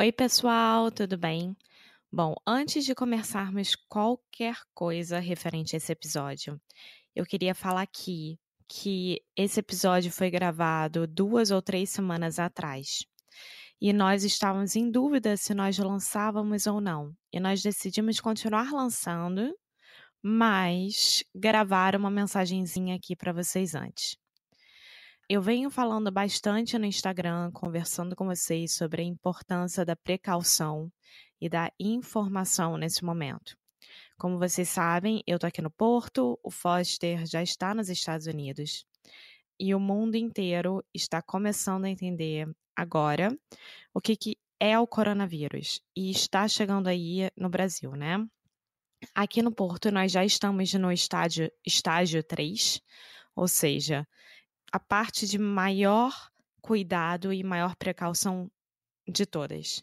Oi, pessoal, tudo bem? Bom, antes de começarmos qualquer coisa referente a esse episódio, eu queria falar aqui que esse episódio foi gravado duas ou três semanas atrás. E nós estávamos em dúvida se nós lançávamos ou não. E nós decidimos continuar lançando, mas gravar uma mensagenzinha aqui para vocês antes. Eu venho falando bastante no Instagram, conversando com vocês sobre a importância da precaução e da informação nesse momento. Como vocês sabem, eu tô aqui no Porto, o Foster já está nos Estados Unidos e o mundo inteiro está começando a entender agora o que, que é o coronavírus e está chegando aí no Brasil, né? Aqui no Porto, nós já estamos no estágio, estágio 3, ou seja, a parte de maior cuidado e maior precaução de todas.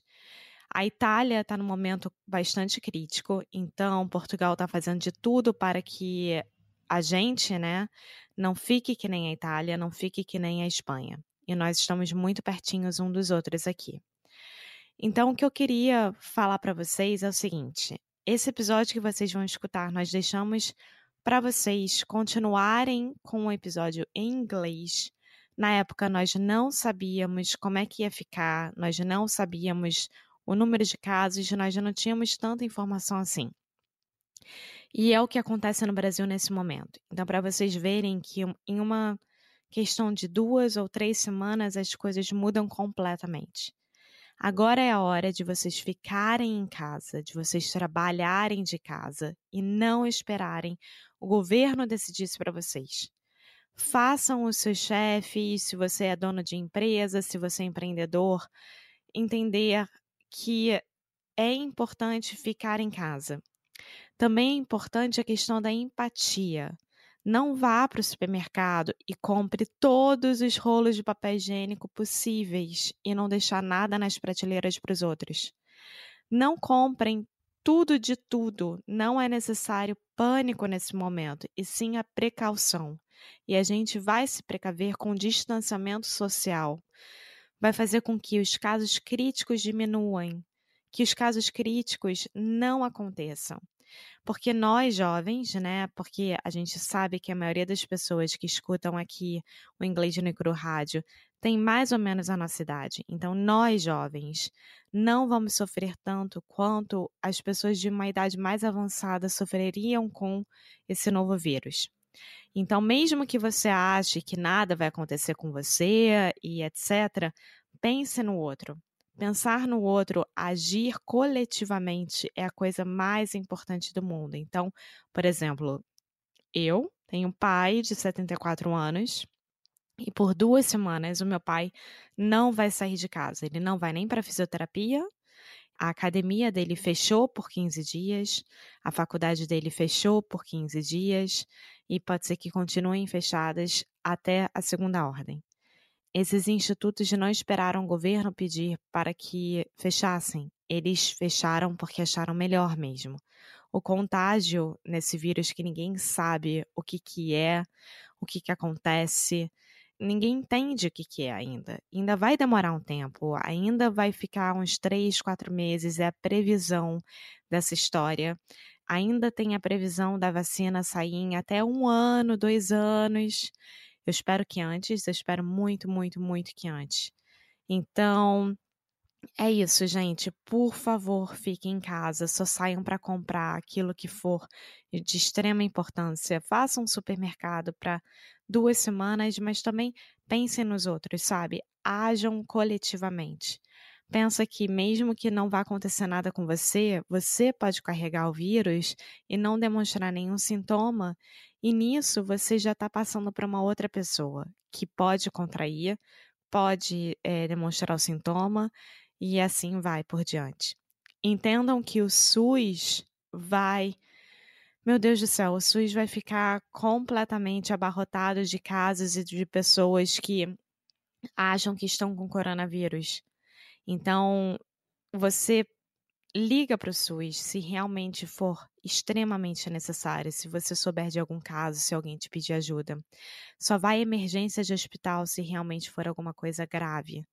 A Itália está num momento bastante crítico, então Portugal está fazendo de tudo para que a gente, né, não fique que nem a Itália, não fique que nem a Espanha. E nós estamos muito pertinhos um dos outros aqui. Então, o que eu queria falar para vocês é o seguinte: esse episódio que vocês vão escutar, nós deixamos para vocês continuarem com o episódio em inglês. Na época, nós não sabíamos como é que ia ficar, nós não sabíamos o número de casos, nós já não tínhamos tanta informação assim. E é o que acontece no Brasil nesse momento. Então, para vocês verem que em uma questão de duas ou três semanas as coisas mudam completamente. Agora é a hora de vocês ficarem em casa, de vocês trabalharem de casa e não esperarem o governo decidir para vocês. Façam os seus chefes, se você é dono de empresa, se você é empreendedor, entender que é importante ficar em casa. Também é importante a questão da empatia. Não vá para o supermercado e compre todos os rolos de papel higiênico possíveis e não deixar nada nas prateleiras para os outros. Não comprem tudo de tudo. Não é necessário pânico nesse momento, e sim a precaução. E a gente vai se precaver com distanciamento social. Vai fazer com que os casos críticos diminuam, que os casos críticos não aconteçam. Porque nós jovens, né? Porque a gente sabe que a maioria das pessoas que escutam aqui o inglês no Cru Rádio tem mais ou menos a nossa idade. Então, nós jovens não vamos sofrer tanto quanto as pessoas de uma idade mais avançada sofreriam com esse novo vírus. Então, mesmo que você ache que nada vai acontecer com você e etc., pense no outro. Pensar no outro, agir coletivamente é a coisa mais importante do mundo. Então, por exemplo, eu tenho um pai de 74 anos e por duas semanas o meu pai não vai sair de casa. Ele não vai nem para fisioterapia. A academia dele fechou por 15 dias, a faculdade dele fechou por 15 dias e pode ser que continuem fechadas até a segunda ordem. Esses institutos não esperaram o governo pedir para que fechassem. Eles fecharam porque acharam melhor mesmo. O contágio nesse vírus que ninguém sabe o que, que é, o que, que acontece, ninguém entende o que, que é ainda. Ainda vai demorar um tempo, ainda vai ficar uns três, quatro meses, é a previsão dessa história. Ainda tem a previsão da vacina sair em até um ano, dois anos. Eu espero que antes, eu espero muito, muito, muito que antes. Então, é isso, gente. Por favor, fiquem em casa. Só saiam para comprar aquilo que for de extrema importância. Façam um supermercado para duas semanas, mas também pensem nos outros, sabe? Ajam coletivamente. Pensa que mesmo que não vá acontecer nada com você, você pode carregar o vírus e não demonstrar nenhum sintoma, e nisso você já está passando para uma outra pessoa que pode contrair, pode é, demonstrar o sintoma e assim vai por diante. Entendam que o SUS vai. Meu Deus do céu, o SUS vai ficar completamente abarrotado de casos e de pessoas que acham que estão com coronavírus. Então, você liga para o SUS se realmente for extremamente necessário, se você souber de algum caso, se alguém te pedir ajuda. Só vai à emergência de hospital se realmente for alguma coisa grave.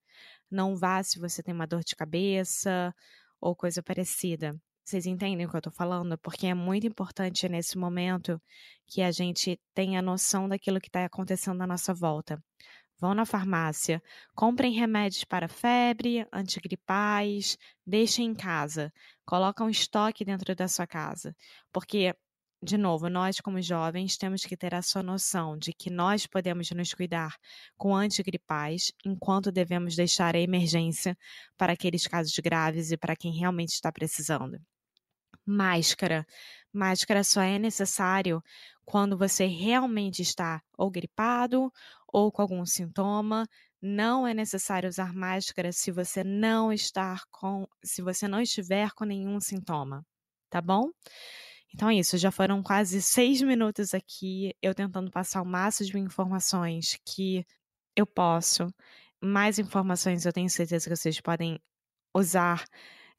Não vá se você tem uma dor de cabeça ou coisa parecida. Vocês entendem o que eu tô falando? Porque é muito importante nesse momento que a gente tenha noção daquilo que está acontecendo à nossa volta. Vão na farmácia, comprem remédios para febre, antigripais, deixem em casa, coloca um estoque dentro da sua casa, porque de novo, nós como jovens temos que ter essa noção de que nós podemos nos cuidar com antigripais, enquanto devemos deixar a emergência para aqueles casos graves e para quem realmente está precisando. Máscara. Máscara só é necessário quando você realmente está ou gripado ou com algum sintoma. Não é necessário usar máscara se você não estar com, se você não estiver com nenhum sintoma, tá bom? Então é isso, já foram quase seis minutos aqui, eu tentando passar o máximo de informações que eu posso. Mais informações eu tenho certeza que vocês podem usar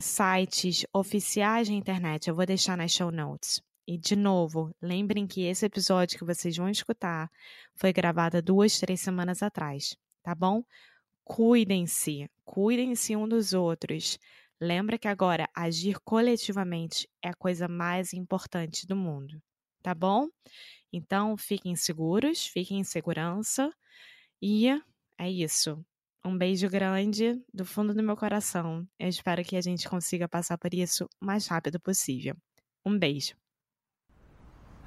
sites oficiais de internet. Eu vou deixar nas show notes. E, de novo, lembrem que esse episódio que vocês vão escutar foi gravado duas, três semanas atrás, tá bom? Cuidem-se, cuidem-se um dos outros. Lembra que agora agir coletivamente é a coisa mais importante do mundo, tá bom? Então, fiquem seguros, fiquem em segurança e é isso. Um beijo grande do fundo do meu coração. Eu espero que a gente consiga passar por isso o mais rápido possível. Um beijo.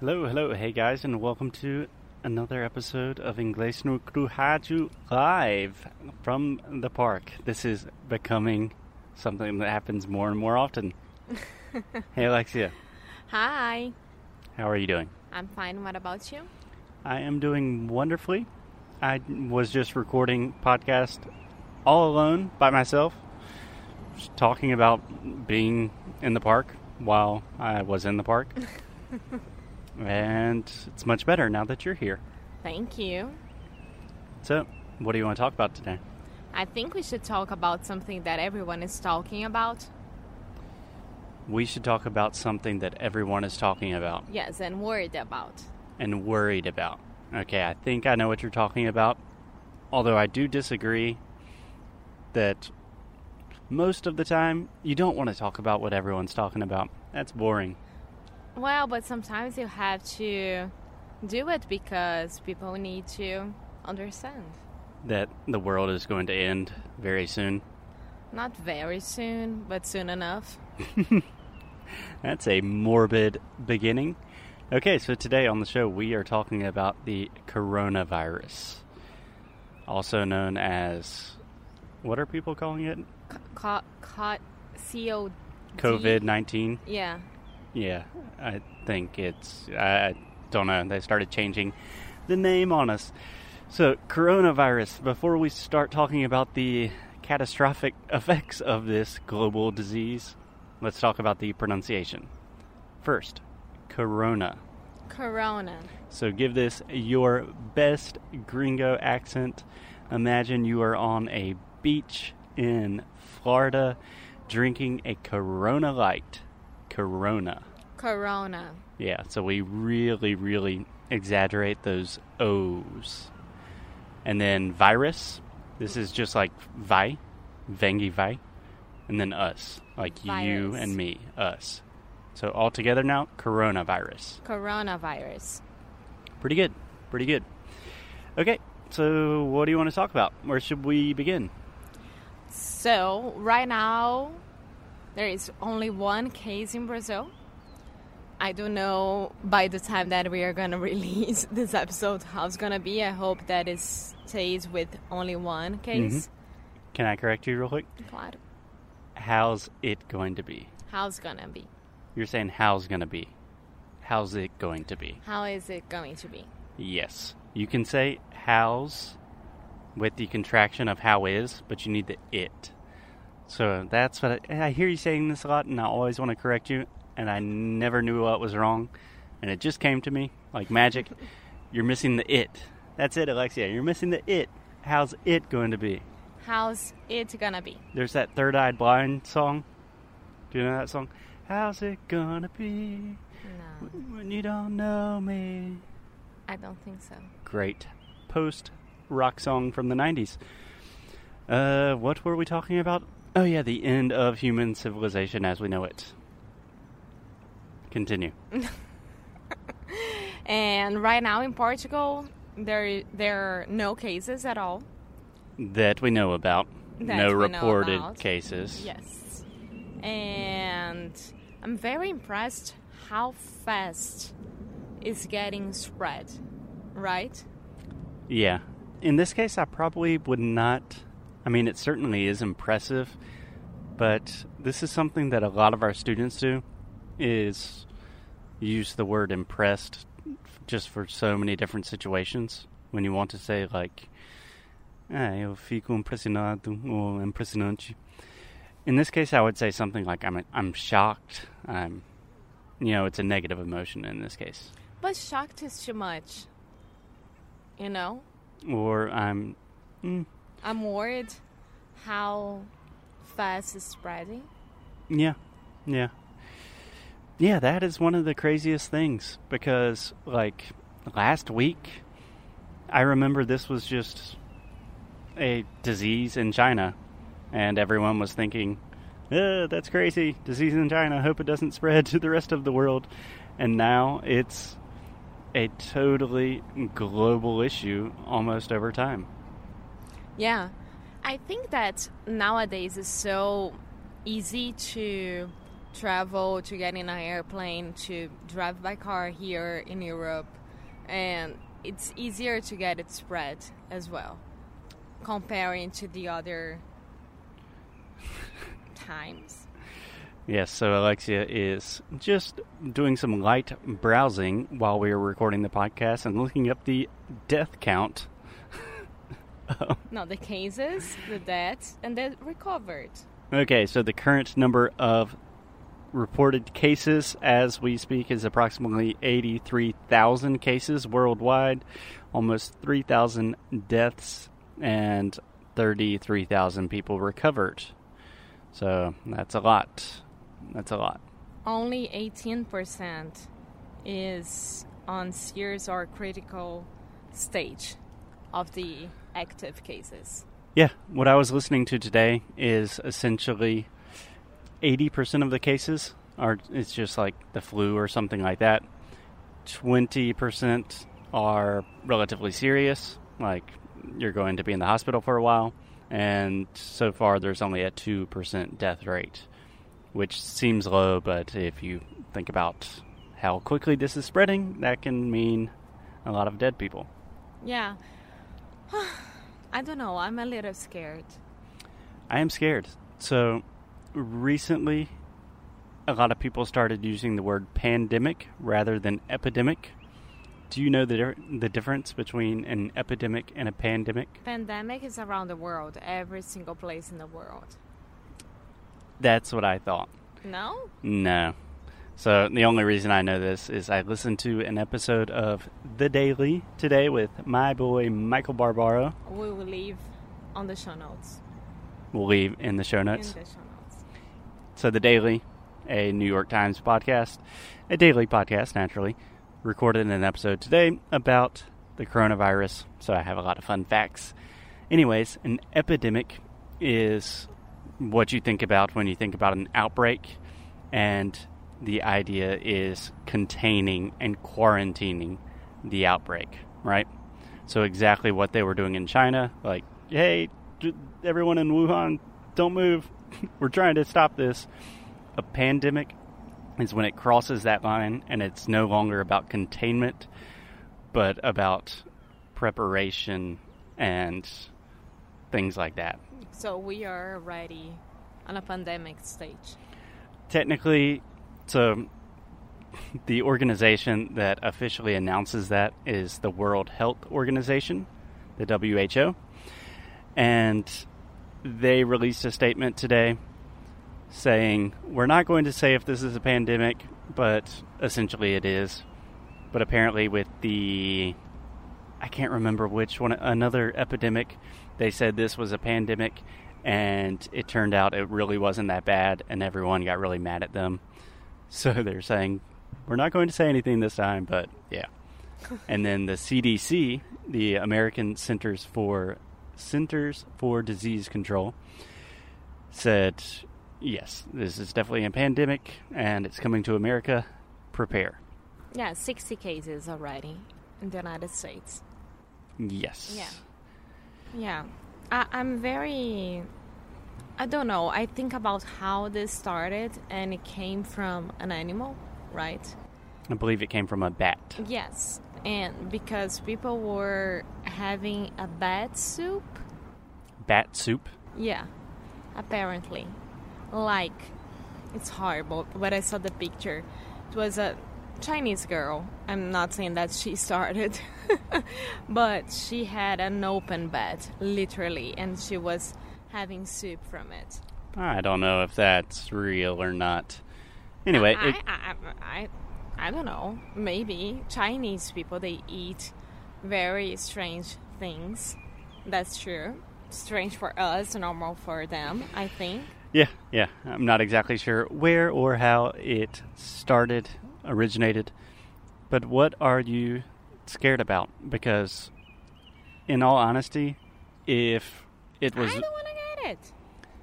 Hello, hello, hey guys, and welcome to another episode of Inglês no Rádio live from the park. This is becoming something that happens more and more often. hey, Alexia. Hi. How are you doing? I'm fine. What about you? I am doing wonderfully. I was just recording podcast all alone by myself, just talking about being in the park while I was in the park. and it's much better now that you're here. Thank you. So, what do you want to talk about today? I think we should talk about something that everyone is talking about. We should talk about something that everyone is talking about. Yes, and worried about. And worried about. Okay, I think I know what you're talking about. Although I do disagree that most of the time you don't want to talk about what everyone's talking about. That's boring. Well, but sometimes you have to do it because people need to understand that the world is going to end very soon? Not very soon, but soon enough. That's a morbid beginning. Okay, so today on the show we are talking about the coronavirus, also known as what are people calling it? Caught, caught, CO. COVID nineteen. Yeah. Yeah, I think it's. I don't know. They started changing the name on us. So, coronavirus, before we start talking about the catastrophic effects of this global disease, let's talk about the pronunciation. First, corona. Corona. So, give this your best gringo accent. Imagine you are on a beach in Florida drinking a Corona Light. Corona. Corona. Yeah, so we really, really exaggerate those O's. And then virus, this is just like vi, vengi vi. And then us, like Virus. you and me, us. So all together now, coronavirus. Coronavirus. Pretty good. Pretty good. Okay, so what do you want to talk about? Where should we begin? So, right now, there is only one case in Brazil. I don't know by the time that we are going to release this episode how it's going to be. I hope that it stays with only one mm-hmm. case. Can I correct you real quick? Claro. How's it going to be? How's going to be? You're saying how's going to be. How's it going to be? How is it going to be? Yes. You can say how's with the contraction of how is, but you need the it. So that's what I, I hear you saying this a lot, and I always want to correct you, and I never knew what was wrong, and it just came to me like magic. You're missing the it. That's it, Alexia. You're missing the it. How's it going to be? How's it going to be? There's that Third Eye Blind song. Do you know that song? How's it gonna be No, when you don't know me? I don't think so. great post rock song from the 90s. Uh, what were we talking about? Oh, yeah, the end of human civilization as we know it. Continue. And right now in Portugal, there there are no cases at all. That we know about. That no reported about. cases. Yes. And I'm very impressed how fast it's getting spread, right? Yeah. In this case, I probably would not. I mean, it certainly is impressive, but this is something that a lot of our students do is use the word impressed just for so many different situations. When you want to say, like, ah, eu fico impressionado or impressionante. In this case, I would say something like, I'm, I'm shocked. I'm, you know, it's a negative emotion in this case. But shocked is too much. You know? Or I'm, mm, I'm worried how fast it's spreading. Yeah, yeah. Yeah, that is one of the craziest things because, like, last week, I remember this was just a disease in China, and everyone was thinking, uh, that's crazy, disease in China, hope it doesn't spread to the rest of the world. And now it's a totally global issue almost over time. Yeah. I think that nowadays it's so easy to travel, to get in an airplane, to drive by car here in Europe, and it's easier to get it spread as well, comparing to the other times. Yes, so Alexia is just doing some light browsing while we are recording the podcast and looking up the death count. No, the cases, the deaths, and the recovered. Okay, so the current number of reported cases as we speak is approximately 83,000 cases worldwide, almost 3,000 deaths, and 33,000 people recovered. So that's a lot. That's a lot. Only 18% is on serious or critical stage of the active cases. Yeah, what I was listening to today is essentially 80% of the cases are it's just like the flu or something like that. 20% are relatively serious, like you're going to be in the hospital for a while, and so far there's only a 2% death rate, which seems low, but if you think about how quickly this is spreading, that can mean a lot of dead people. Yeah. I don't know. I'm a little scared. I am scared. So, recently, a lot of people started using the word pandemic rather than epidemic. Do you know the the difference between an epidemic and a pandemic? Pandemic is around the world, every single place in the world. That's what I thought. No? No. So the only reason I know this is I listened to an episode of The Daily today with my boy Michael Barbaro. We will leave on the show notes. We'll leave in the show In the show notes. So The Daily, a New York Times podcast, a daily podcast, naturally, recorded an episode today about the coronavirus. So I have a lot of fun facts. Anyways, an epidemic is what you think about when you think about an outbreak, and the idea is containing and quarantining the outbreak, right? So exactly what they were doing in China, like, hey, everyone in Wuhan, don't move. we're trying to stop this. A pandemic is when it crosses that line and it's no longer about containment, but about preparation and things like that. So we are already on a pandemic stage. Technically, so the organization that officially announces that is the World Health Organization, the WHO. And they released a statement today saying, We're not going to say if this is a pandemic, but essentially it is. But apparently, with the. I can't remember which one, another epidemic, they said this was a pandemic, and it turned out it really wasn't that bad, and everyone got really mad at them. So they're saying, We're not going to say anything this time, but yeah. and then the CDC, the American Centers for Centers for Disease Control said, yes, this is definitely a pandemic and it's coming to America. Prepare. Yeah, 60 cases already in the United States. Yes. Yeah. Yeah. I, I'm very. I don't know. I think about how this started and it came from an animal, right? I believe it came from a bat. Yes. And because people were having a bat soup. Bat soup? Yeah. Apparently. Like, it's horrible. But I saw the picture. It was a Chinese girl. I'm not saying that she started, but she had an open bat, literally, and she was having soup from it. I don't know if that's real or not. Anyway, I, it, I, I, I, don't know. Maybe Chinese people they eat very strange things. That's true. Strange for us, normal for them. I think. yeah, yeah. I'm not exactly sure where or how it started, originated, but what are you scared about? Because, in all honesty, if it was I don't want to get it.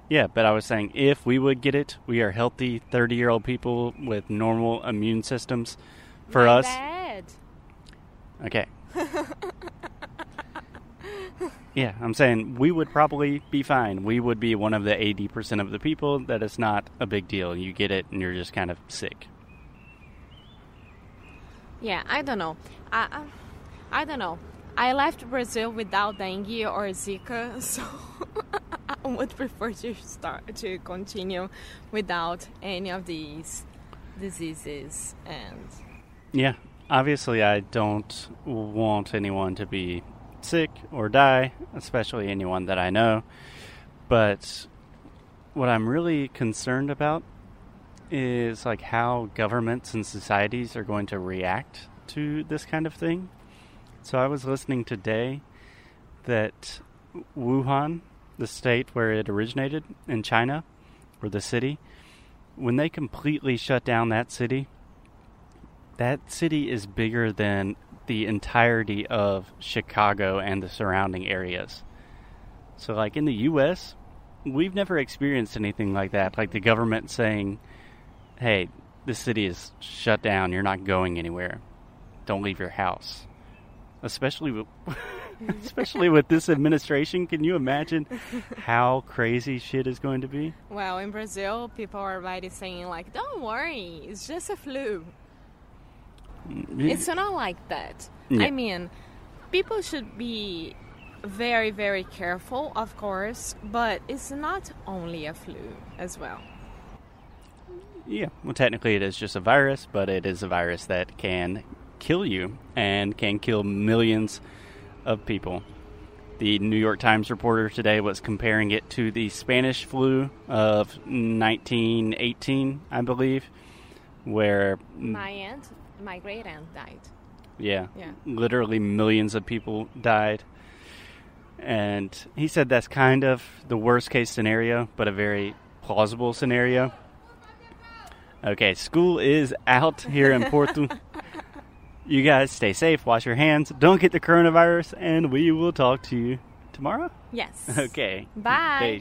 Yeah, but I was saying if we would get it, we are healthy 30 year old people with normal immune systems. For My us, bad. okay. yeah, I'm saying we would probably be fine. We would be one of the 80% of the people that it's not a big deal. You get it and you're just kind of sick. Yeah, I don't know. I, I, I don't know. I left Brazil without dengue or Zika, so would prefer to start to continue without any of these diseases. And Yeah, obviously, I don't want anyone to be sick or die, especially anyone that I know. But what I'm really concerned about is like how governments and societies are going to react to this kind of thing. So I was listening today that Wuhan, the state where it originated in China, or the city, when they completely shut down that city, that city is bigger than the entirety of Chicago and the surrounding areas. So, like in the U.S., we've never experienced anything like that. Like the government saying, hey, this city is shut down. You're not going anywhere. Don't leave your house. Especially especially with this administration. Can you imagine how crazy shit is going to be? well, in Brazil, people are already saying like, "Don't worry, it's just a flu." Mm, it's not like that. Yeah. I mean, people should be very, very careful, of course, but it's not only a flu as well. Yeah, well, technically it is just a virus, but it is a virus that can kill you and can kill millions of people. The New York Times reporter today was comparing it to the Spanish flu of 1918, I believe, where, My aunt, my great aunt died. yeah, Yeah. literally millions of people died. And he said that's kind of the worst case scenario, but a very plausible scenario. Okay, school is out here in Porto. You guys stay safe, wash your hands, don't get the coronavirus, and we will talk to you tomorrow. Yes. Okay. Bye.